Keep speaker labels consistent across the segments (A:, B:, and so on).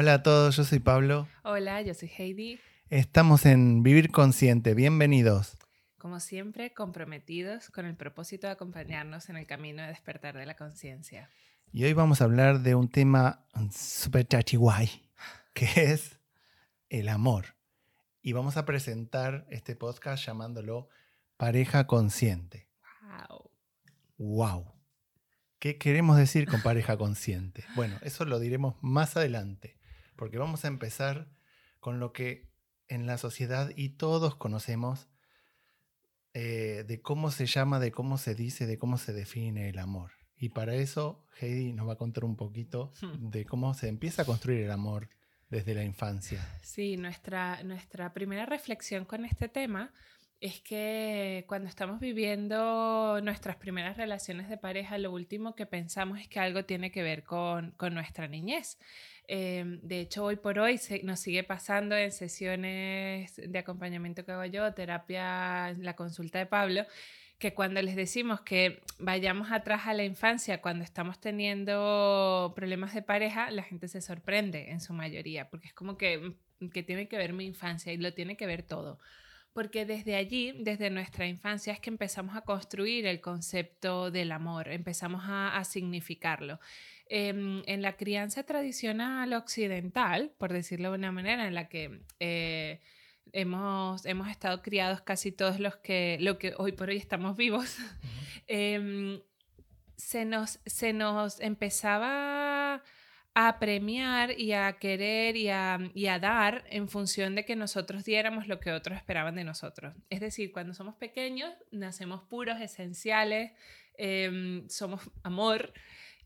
A: Hola a todos, yo soy Pablo.
B: Hola, yo soy Heidi.
A: Estamos en Vivir Consciente, bienvenidos.
B: Como siempre, comprometidos con el propósito de acompañarnos en el camino de despertar de la conciencia.
A: Y hoy vamos a hablar de un tema súper chachiguay, que es el amor. Y vamos a presentar este podcast llamándolo Pareja Consciente.
B: ¡Wow!
A: ¡Wow! ¿Qué queremos decir con pareja consciente? Bueno, eso lo diremos más adelante, porque vamos a empezar con lo que en la sociedad y todos conocemos eh, de cómo se llama, de cómo se dice, de cómo se define el amor. Y para eso Heidi nos va a contar un poquito de cómo se empieza a construir el amor desde la infancia.
B: Sí, nuestra, nuestra primera reflexión con este tema es que cuando estamos viviendo nuestras primeras relaciones de pareja, lo último que pensamos es que algo tiene que ver con, con nuestra niñez. Eh, de hecho, hoy por hoy se- nos sigue pasando en sesiones de acompañamiento que hago yo, terapia, la consulta de Pablo, que cuando les decimos que vayamos atrás a la infancia cuando estamos teniendo problemas de pareja, la gente se sorprende en su mayoría, porque es como que, que tiene que ver mi infancia y lo tiene que ver todo. Porque desde allí, desde nuestra infancia, es que empezamos a construir el concepto del amor, empezamos a significarlo. Em, en la crianza tradicional occidental, por decirlo de una manera, en la que eh, hemos, hemos estado criados casi todos los que, lo que hoy por hoy estamos vivos, em, se, nos, se nos empezaba a premiar y a querer y a, y a dar en función de que nosotros diéramos lo que otros esperaban de nosotros. Es decir, cuando somos pequeños, nacemos puros, esenciales, em, somos amor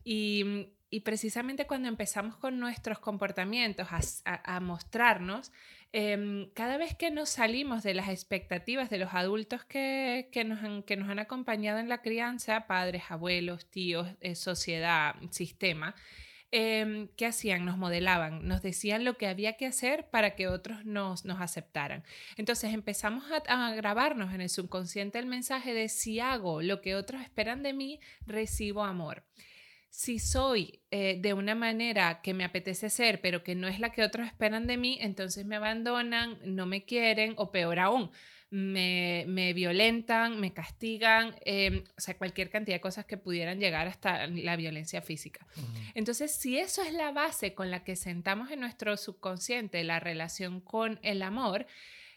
B: y, y precisamente cuando empezamos con nuestros comportamientos a, mostrarnos, em, cada vez que nos salimos de las expectativas de los adultos que, nos, han, acompañado en la crianza, padres, abuelos, tíos, eh, sociedad, sistema, em, ¿qué hacían? Nos modelaban, nos decían lo que había que hacer para que otros nos, nos aceptaran. Entonces empezamos a, a grabarnos en el subconsciente el mensaje de si hago lo que otros esperan de mí, recibo amor si soy eh, de una manera que me apetece ser, pero que no es la que otros esperan de mí, entonces me abandonan, no me quieren o peor aún, me, me violentan, me castigan, eh, o sea, cualquier cantidad de cosas que pudieran llegar hasta la violencia física. Entonces, si eso es la base con la que sentamos en nuestro subconsciente la relación con el amor,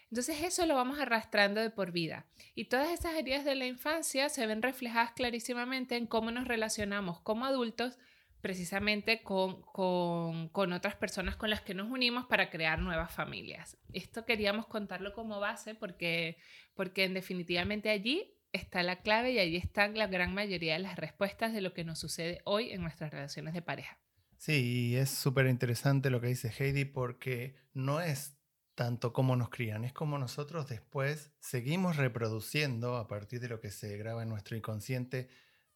B: entonces eso lo vamos arrastrando de por vida. Y todas esas heridas de la infancia se ven reflejadas clarísimamente en cómo nos relacionamos como adultos precisamente con, con, con otras personas con las que nos unimos para crear nuevas familias. Esto queríamos contarlo como base porque, porque en definitivamente allí está la clave y allí están la gran mayoría de las respuestas de lo que nos sucede hoy en nuestras relaciones de pareja.
A: Sí, y es súper interesante lo que dice Heidi porque no es tanto cómo nos crían, es como nosotros después seguimos reproduciendo a partir de lo que se graba en nuestro inconsciente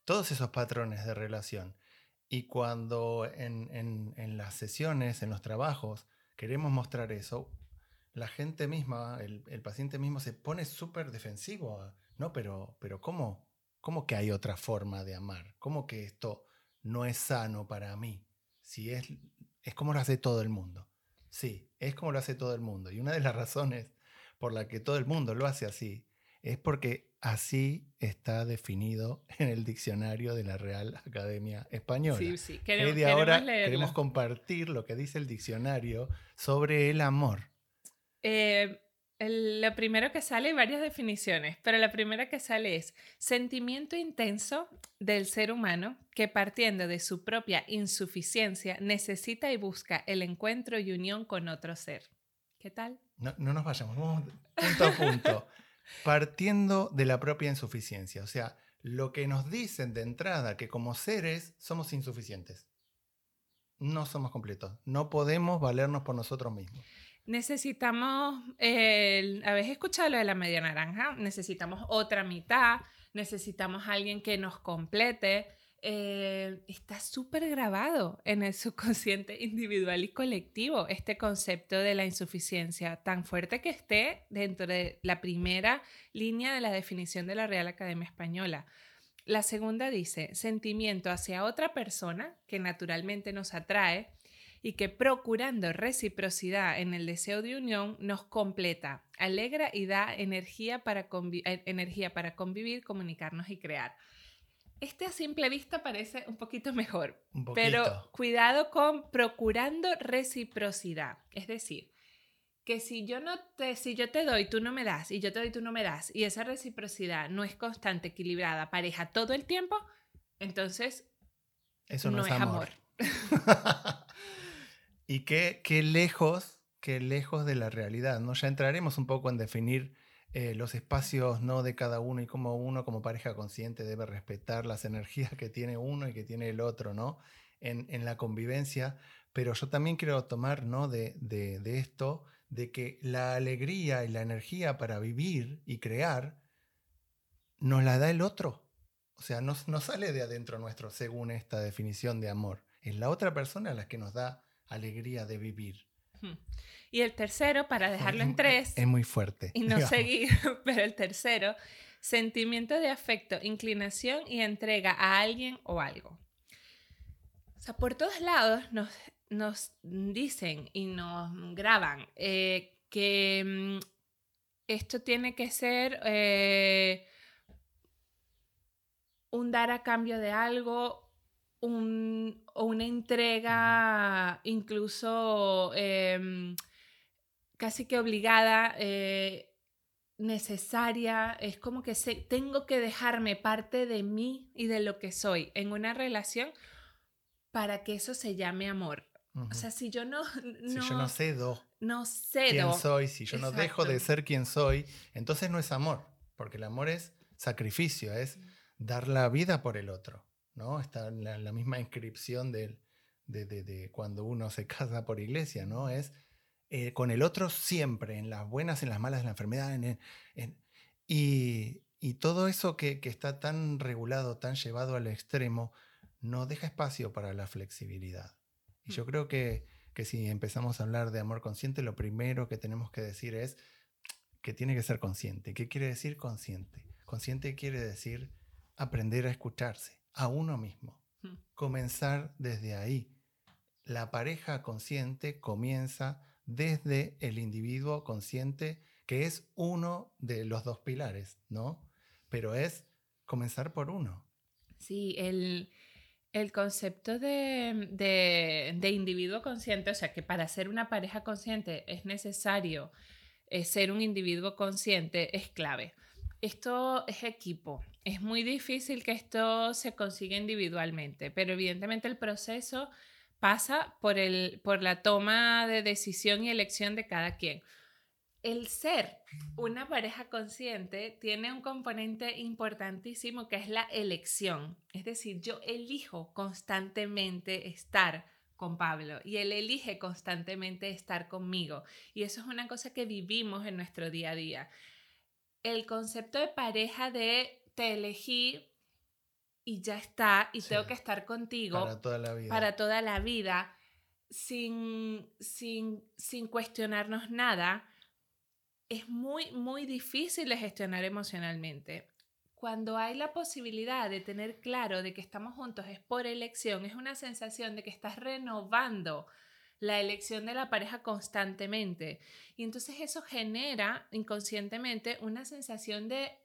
A: todos esos patrones de relación. Y cuando en, en- las sesiones, en los trabajos, queremos mostrar eso, la gente misma, el, el paciente mismo se pone súper defensivo. No, pero, pero ¿cómo? ¿Cómo que hay otra forma de amar? ¿Cómo que esto no es sano para mí? Si es, es como lo hace todo el mundo. Sí, es como lo hace todo el mundo. Y una de las razones por la que todo el mundo lo hace así es porque así está definido en el diccionario de la Real Academia Española.
B: Sí, sí. Queremos,
A: Heidi, ahora
B: queremos
A: compartir lo que dice el diccionario sobre el amor.
B: Eh, el- lo primero que sale hay varias definiciones, pero la primera que sale es sentimiento intenso del ser humano que partiendo de su propia insuficiencia necesita y busca el encuentro y unión con otro ser. ¿Qué tal?
A: No, no nos vayamos, vamos punto a punto. Partiendo de la propia insuficiencia. O sea, lo que nos dicen de entrada que como seres somos insuficientes. No somos completos. No podemos valernos por nosotros mismos.
B: Necesitamos, ¿habéis escuchado lo de la media naranja? Necesitamos otra mitad, necesitamos alguien que nos complete. eh, está súper grabado en el subconsciente individual y colectivo este concepto de la insuficiencia, tan fuerte que esté dentro de la primera línea de la definición de la Real Academia Española. La segunda dice, sentimiento hacia otra persona que naturalmente nos atrae y que procurando reciprocidad en el deseo de unión nos completa, alegra y da energía para, eh, energía para convivir, comunicarnos y crear. Este a simple vista parece un poquito mejor, pero cuidado con procurando reciprocidad. Es decir, que si yo no te, si yo te doy, tú no me das, y yo te doy, tú no me das, y esa reciprocidad no es constante, equilibrada, pareja todo el tiempo, entonces
A: eso no, es amor. y qué, qué lejos, qué lejos de la realidad, ¿no? Ya entraremos un poco en definir eh, los espacios no de cada uno y cómo uno como pareja consciente debe respetar las energías que tiene uno y que tiene el otro, ¿no? En, en la convivencia. Pero yo también quiero tomar, ¿no? De, de, de, esto, de que la alegría y la energía para vivir y crear nos la da el otro. O sea, no, no sale de adentro nuestro según esta definición de amor. Es la otra persona la que nos da alegría de vivir.
B: Y el tercero, para dejarlo en tres.
A: Es muy fuerte.
B: Y no seguir, pero el tercero, sentimiento de afecto, inclinación y entrega a alguien o algo. O sea, por todos lados nos, nos dicen y nos graban eh, que mm, esto tiene que ser eh, un dar a cambio de algo, un, una entrega incluso em, casi que obligada, eh, necesaria, es como que tengo que dejarme parte de mí y de lo que soy en una relación para que eso se llame amor. O sea, si yo no,
A: Si yo no cedo.
B: No cedo.
A: Quién soy, si yo no dejo de ser quien soy, entonces no es amor, porque el amor es sacrificio, es dar la vida por el otro. ¿No? Está en la, misma inscripción de, de, cuando uno se casa por iglesia, ¿no? Es eh, con el otro siempre, en las buenas, en las malas, en la enfermedad, y, todo eso que, está tan regulado, tan llevado al extremo, no deja espacio para la flexibilidad. Y yo mm. creo que, que si empezamos a hablar de amor consciente, lo primero que tenemos que decir es que tiene que ser consciente. ¿Qué quiere decir consciente? Consciente quiere decir aprender a escucharse a uno mismo. Hmm. Comenzar desde ahí. La pareja consciente comienza desde el individuo consciente, que es uno de los dos pilares, ¿no? Pero es comenzar por uno.
B: Sí, el, concepto de, individuo consciente, o sea, que para ser una pareja consciente es necesario eh, ser un individuo consciente, es clave. Esto es equipo, es muy difícil que esto se consiga individualmente, pero evidentemente el proceso pasa por, el, por la toma de decisión y elección de cada quien. El ser una pareja consciente tiene un componente importantísimo que es la elección. Es decir, yo elijo constantemente estar con Pablo y él elige constantemente estar conmigo. Y eso es una cosa que vivimos en nuestro día a día. El concepto de pareja de te elegí y ya está, y tengo que estar contigo
A: para toda la vida,
B: para toda la vida sin, sin, sin cuestionarnos nada, es muy, muy difícil de gestionar emocionalmente. Cuando hay la posibilidad de tener claro de que estamos juntos es por elección, es una sensación de que estás renovando la elección de la pareja constantemente. Y entonces eso genera inconscientemente una sensación de,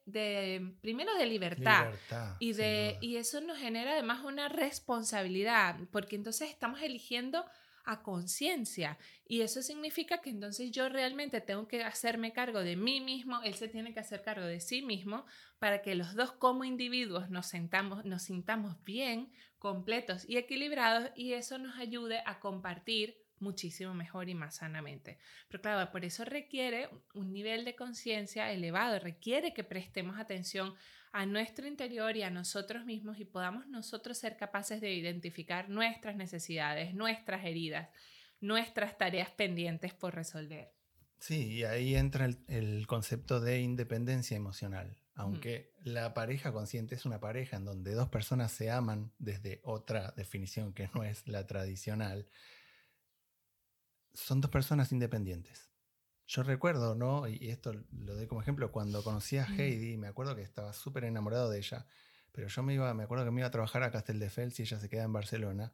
B: primero, de libertad. y, de, y eso nos genera además una responsabilidad, porque entonces estamos eligiendo a conciencia. Y eso significa que entonces yo realmente tengo que hacerme cargo de mí mismo, él se tiene que hacer cargo de sí mismo para que los dos como individuos nos, sentamos, nos sintamos bien, completos y equilibrados y eso nos ayude a compartir muchísimo mejor y más sanamente. Pero claro, por eso requiere un nivel de conciencia elevado, requiere que prestemos atención a nuestro interior y a nosotros mismos y podamos nosotros ser capaces de identificar nuestras necesidades, nuestras heridas, nuestras tareas pendientes por resolver.
A: Sí, y ahí entra el, concepto de independencia emocional. Aunque la pareja consciente es una pareja en donde dos personas se aman desde otra definición que no es la tradicional, son dos personas independientes. Yo recuerdo, ¿no? Y esto lo doy como ejemplo, cuando conocí a Heidi, me acuerdo que estaba súper enamorado de ella, pero yo me iba, me acuerdo que me iba a trabajar a Casteldefels y ella se queda en Barcelona.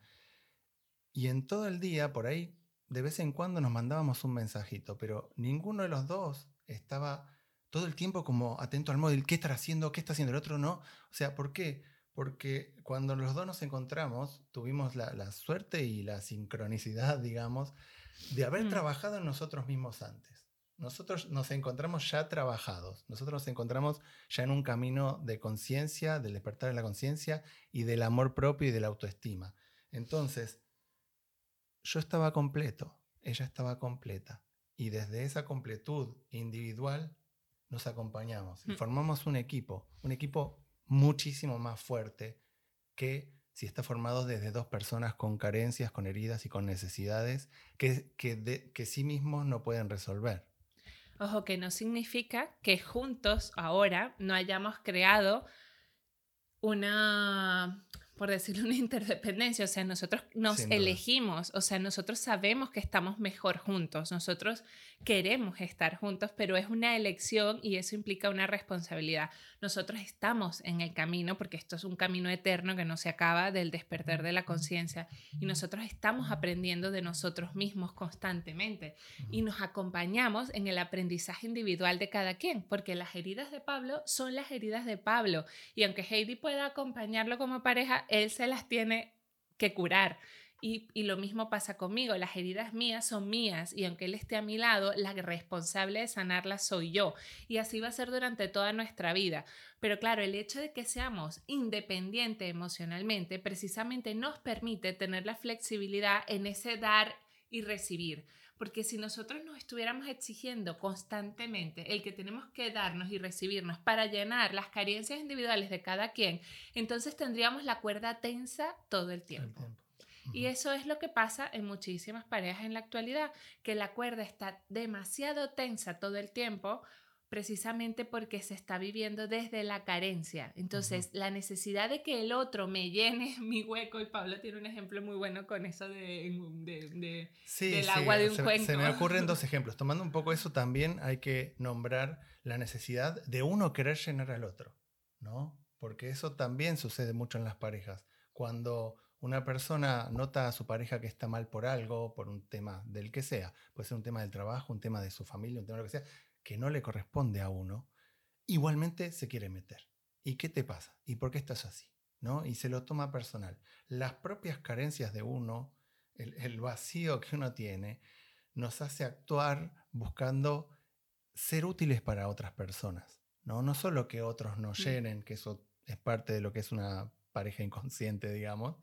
A: Y en todo el día, por ahí, de vez en cuando nos mandábamos un mensajito, pero ninguno de los dos estaba todo el tiempo como atento al móvil, ¿qué está haciendo? ¿Qué está haciendo el otro? No. O sea, ¿por qué? Porque cuando los dos nos encontramos, tuvimos la, suerte y la sincronicidad, digamos, de haber mm. trabajado en nosotros mismos antes. Nosotros nos encontramos ya trabajados, nosotros nos encontramos ya en un camino de conciencia, del despertar de la conciencia y del amor propio y de la autoestima. Entonces, yo estaba completo, ella estaba completa. Y desde esa completud individual nos acompañamos y mm. formamos un equipo, un equipo muchísimo más fuerte que si está formado desde dos personas con carencias, con heridas y con necesidades que, que, que sí mismos no pueden resolver.
B: Ojo, que no significa que juntos ahora no hayamos creado una por decirlo, una interdependencia, o sea, nosotros nos elegimos, o sea, nosotros sabemos que estamos mejor juntos, nosotros queremos estar juntos, pero es una elección y eso implica una responsabilidad. Nosotros estamos en el camino, porque esto es un camino eterno que no se acaba del despertar de la conciencia, y nosotros estamos aprendiendo de nosotros mismos constantemente y nos acompañamos en el aprendizaje individual de cada quien, porque las heridas de Pablo son las heridas de Pablo, y aunque Heidi pueda acompañarlo como pareja, él se las tiene que curar. Y, lo mismo pasa conmigo, las heridas mías son mías y aunque él esté a mi lado, la responsable de sanarlas soy yo. Y así va a ser durante toda nuestra vida. Pero claro, el hecho de que seamos independientes emocionalmente precisamente nos permite tener la flexibilidad en ese dar y recibir. Porque si nosotros nos estuviéramos exigiendo constantemente el que tenemos que darnos y recibirnos para llenar las carencias individuales de cada quien, entonces tendríamos la cuerda tensa todo el tiempo. Y eso es lo que pasa en muchísimas parejas en la actualidad, que la cuerda está demasiado tensa todo el tiempo precisamente porque se está viviendo desde la carencia. Entonces, la necesidad de que el otro me llene mi hueco, y Pablo tiene un ejemplo muy bueno con eso de, del agua de un
A: cuenco. Se me ocurren dos ejemplos. Tomando un poco eso, también hay que nombrar la necesidad de uno querer llenar al otro, ¿no? Porque eso también sucede mucho en las parejas. Cuando una persona nota a su pareja que está mal por algo, por un tema del que sea, puede ser un tema del trabajo, un tema de su familia, un tema de lo que sea, que no le corresponde a uno, igualmente se quiere meter. ¿Y qué te pasa? ¿Y por qué estás así? ¿No? Y se lo toma personal. Las propias carencias de uno, el, vacío que uno tiene, nos hace actuar buscando ser útiles para otras personas. No, no solo que otros nos mm. llenen, que eso es parte de lo que es una pareja inconsciente, digamos,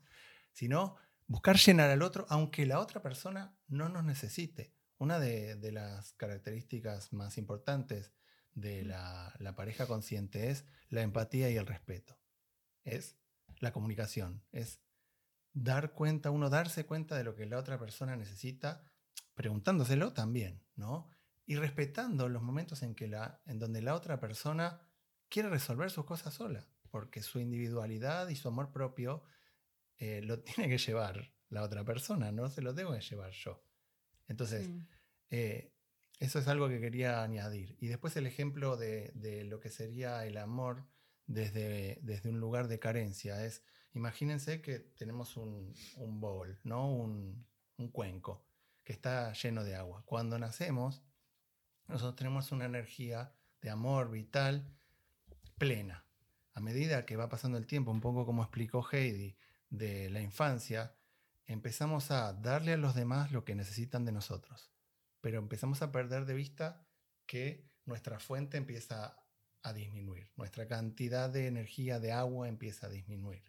A: sino buscar llenar al otro aunque la otra persona no nos necesite. Una de, las características más importantes de la, pareja consciente es la empatía y el respeto. Es la comunicación, es dar cuenta, uno darse cuenta de lo que la otra persona necesita, preguntándoselo también, ¿no? Y respetando los momentos en, que la, en donde la otra persona quiere resolver sus cosas sola, porque su individualidad y su amor propio eh, lo tiene que llevar la otra persona, no se lo tengo que llevar yo. Entonces, eh, eso es algo que quería añadir. Y después el ejemplo de, lo que sería el amor desde, desde, un lugar de carencia es, imagínense que tenemos un, bowl, ¿no? Un, un, cuenco que está lleno de agua. Cuando nacemos, nosotros tenemos una energía de amor vital plena. A medida que va pasando el tiempo, un poco como explicó Heidi, de la infancia, empezamos a darle a los demás lo que necesitan de nosotros, pero empezamos a perder de vista que nuestra fuente empieza a disminuir, nuestra cantidad de energía de agua empieza a disminuir.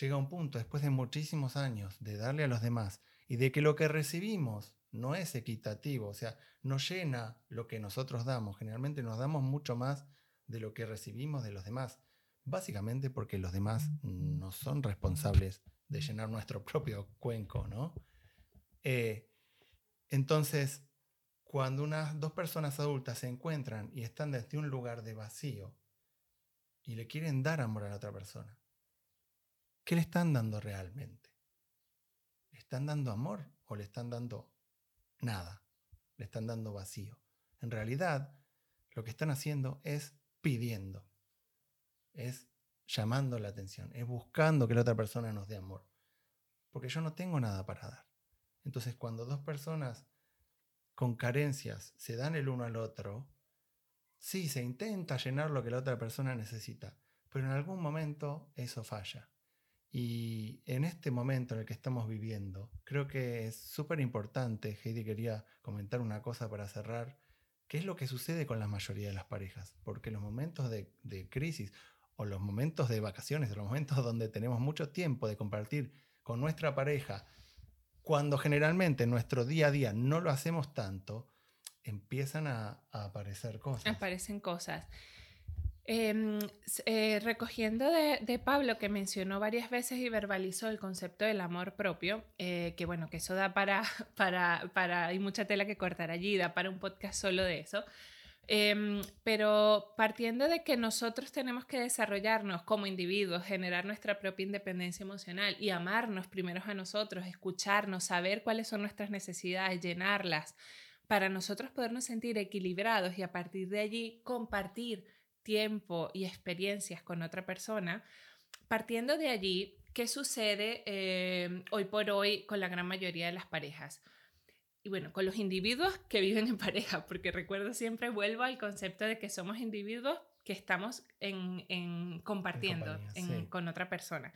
A: Llega un punto, después de muchísimos años, de darle a los demás y de que lo que recibimos no es equitativo, o sea, no llena lo que nosotros damos. Generalmente nos damos mucho más de lo que recibimos de los demás, básicamente porque los demás no son responsables de llenar nuestro propio cuenco, ¿no? Eh, entonces, cuando unas dos personas adultas se encuentran y están desde un lugar de vacío y le quieren dar amor a la otra persona, ¿qué le están dando realmente? ¿Le están dando amor o le están dando nada? Le están dando vacío. En realidad, lo que están haciendo es pidiendo, es llamando la atención, es buscando que la otra persona nos dé amor. porque yo no tengo nada para dar. Entonces, cuando dos personas con carencias se dan el uno al otro, sí, se intenta llenar lo que la otra persona necesita, pero en algún momento eso falla. Y en este momento en el que estamos viviendo, creo que es súper importante, Heidi quería comentar una cosa para cerrar, ¿Qué es lo que sucede con la mayoría de las parejas? Porque los momentos de, crisis o los momentos de vacaciones, los momentos donde tenemos mucho tiempo de compartir con nuestra pareja, cuando generalmente en nuestro día a día no lo hacemos tanto, empiezan a aparecer cosas.
B: Aparecen cosas. Em, eh, recogiendo de, Pablo, que mencionó varias veces y verbalizó el concepto del amor propio, eh, que bueno, que eso da para, para, para, hay mucha tela que cortar allí, da para un podcast solo de eso. Em, pero partiendo de que nosotros tenemos que desarrollarnos como individuos, generar nuestra propia independencia emocional y amarnos primero a nosotros, escucharnos, saber cuáles son nuestras necesidades, llenarlas, para nosotros podernos sentir equilibrados y a partir de allí compartir tiempo y experiencias con otra persona, partiendo de allí, ¿qué sucede eh, hoy por hoy con la gran mayoría de las parejas? Y bueno, con los individuos que viven en pareja, porque recuerdo siempre, vuelvo al concepto de que somos individuos que estamos en, compartiendo con otra persona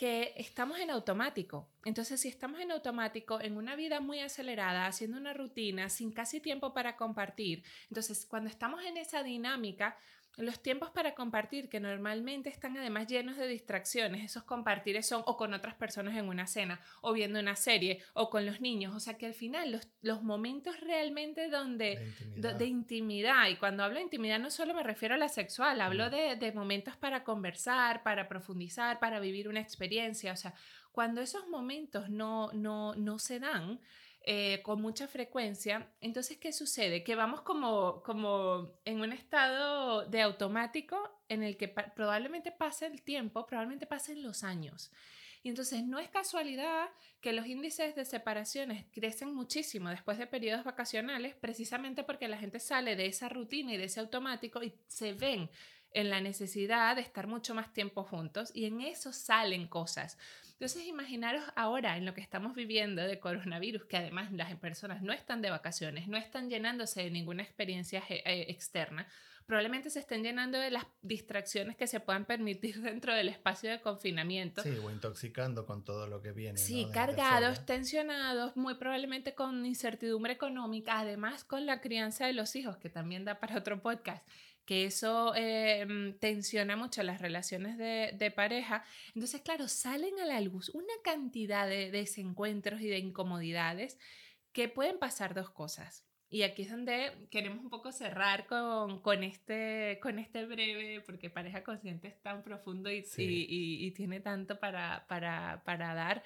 B: que estamos en automático. Entonces, si estamos en automático, en una vida muy acelerada, haciendo una rutina, sin casi tiempo para compartir, entonces cuando estamos en esa dinámica, los tiempos para compartir, que normalmente están además llenos de distracciones, esos compartires son o con otras personas en una cena, o viendo una serie, o con los niños. O sea que al final los, los momentos realmente donde de intimidad. y cuando hablo de intimidad no solo me refiero a la sexual, hablo de, de momentos para conversar, para profundizar, para vivir una experiencia. O sea, cuando esos momentos no, no, no se dan, eh, con mucha frecuencia. Entonces, ¿qué sucede? Que vamos como, como en un estado de automático en el que probablemente pase el tiempo, probablemente pasen los años. Y entonces no es casualidad que los índices de separaciones crecen muchísimo después de periodos vacacionales, precisamente porque la gente sale de esa rutina y de ese automático y se ven en la necesidad de estar mucho más tiempo juntos y en eso salen cosas. Entonces, imaginaros ahora en lo que estamos viviendo de coronavirus, que además las personas no están de vacaciones, no están llenándose de ninguna experiencia eh, externa, probablemente se estén llenando de las distracciones que se puedan permitir dentro del espacio de confinamiento.
A: Sí, o intoxicando con todo lo que viene.
B: Sí, cargados, tensionados, muy probablemente con incertidumbre económica, además con la crianza de los hijos, que también da para otro podcast que eso em, tensiona mucho las relaciones de, pareja. Entonces, claro, salen a la luz una cantidad de desencuentros y de incomodidades que pueden pasar dos cosas. Y aquí es donde queremos un poco cerrar con, con, este, con este breve, porque pareja consciente es tan profundo y, y, y, tiene tanto para, para, para dar,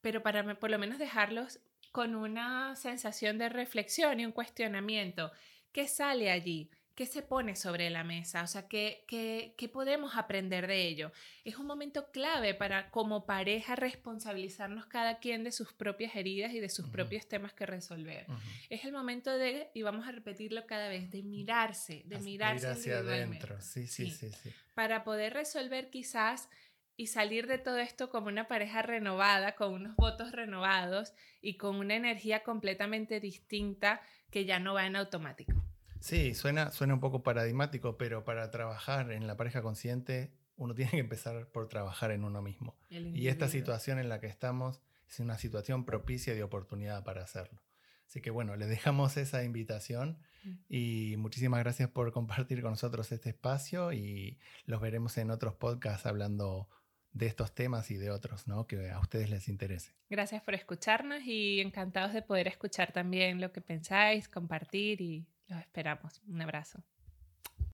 B: pero para por lo menos dejarlos con una sensación de reflexión y un cuestionamiento. ¿Qué sale allí? ¿Qué se pone sobre la mesa? O sea, ¿qué, qué, qué podemos aprender de ello? Es un momento clave para como pareja responsabilizarnos cada quien de sus propias heridas y de sus propios temas que resolver. Es el momento de, y vamos a repetirlo cada vez, de mirarse, de mirarse
A: hacia adentro. Sí, sí, sí, sí,
B: Para poder resolver quizás y salir de todo esto como una pareja renovada, con unos votos renovados y con una energía completamente distinta que ya no va en automático.
A: Sí, suena, suena un poco paradigmático, pero para trabajar en la pareja consciente uno tiene que empezar por trabajar en uno mismo. Y esta situación en la que estamos es una situación propicia de oportunidad para hacerlo. Así que bueno, les dejamos esa invitación mm. y muchísimas gracias por compartir con nosotros este espacio y los veremos en otros podcasts hablando de estos temas y de otros, ¿no? Que a ustedes les interese.
B: Gracias por escucharnos y encantados de poder escuchar también lo que pensáis, compartir y los esperamos. Un abrazo.